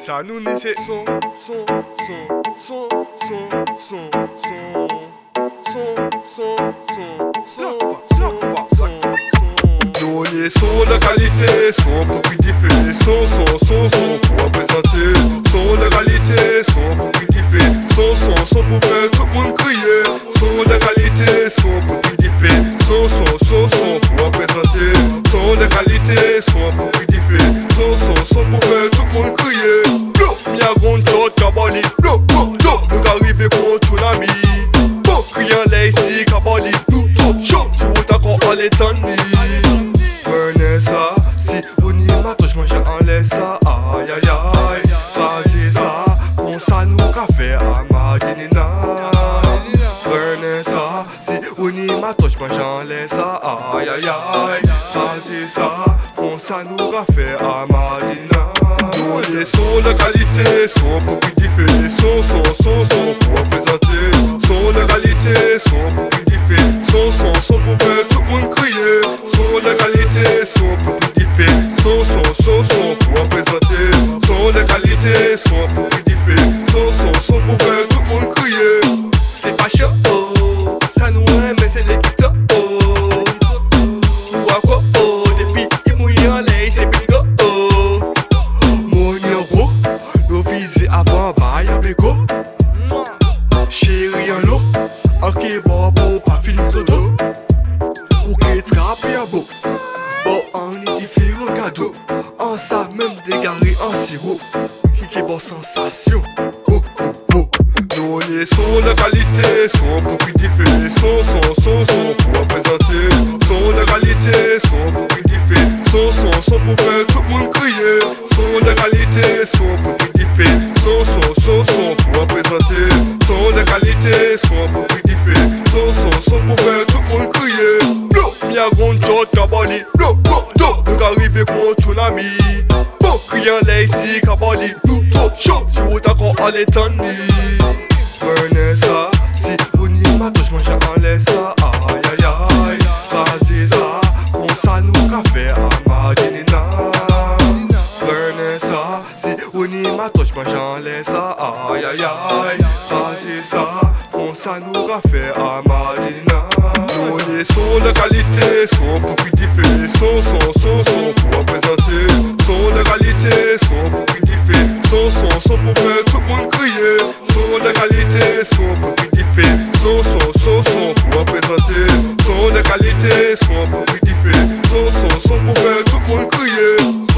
Ça nous naît c'est son, son, son, son, son, son, son, son, son, son, son, son, son. Est son de qualité, son plus diffé, son, son, son, son pour représenter. Son de qualité, son plus diffé, son, son, son pour faire tout le monde crier. Son de qualité, son plus diffé, son, son, son, son pour représenter. Son de qualité, son pour fè kon tsunami. Pou kriyan isi Si wou ta kon an lè tan ni Mwenè sa, si ou ni mato jmanje an lè sa Ayayay, kaze sa, kon sa nou ka sa, si ou ni mato jmanje an lè sa Ayayay, kaze sa, kon sa nou ka des sons de qualité, sons pour qui diffé, sons, sons, sons, sons pour représenter. Sons de qualité, sons pour qui diffé, sons, sons, sons pour faire tout le monde crier. Sons de qualité, sons pour qui diffé, sons, sons, sons, sons pour représenter. Sons de qualité, sons pour qui diffé, sons, sons, sons pour faire tout le monde crier. C'est pas chaud, ça nous aime, mais c'est les Izi avan bayan beko Cheri an lo Anke bo bo pa film kodo Ou ke trape a bo Bo an ni diferan kado An sa menm degare an siro Ki ke bo sensasyon Oh oh. Son la kalite Son pou ki di Son son son son pou apresente Son la kalite Son pou ki Son son son pou fe tout moun kriye Son la kalite Son fait So so so pour faire tout le monde crier Blo, mia grande jotte kabani Blo, blo, do, donc arrivé gros tsunami Bon, criant lazy kabani Nous trop chaud, si vous d'accord à l'étendue Vanessa, si vous n'y pas touche, moi j'allais ça Aïe aïe aïe, Kaziza Comme ça nous café à Madinina Vanessa, si vous n'y pas touche, moi j'allais ça Aïe aïe aïe, Kaziza non, ça nous à Marina. Sont de qualité, sont pour qui fait, sont, sont, sont, sont pour représenter. Sont de qualité, sont pour qui fait, sont, sont, sont pour faire tout le monde crier. Sont de qualité, sont pour qui fait, sont, sont, sont, sont pour représenter. Sont de qualité, sont pour qui fait, sont, sont, sont pour faire tout le monde crier.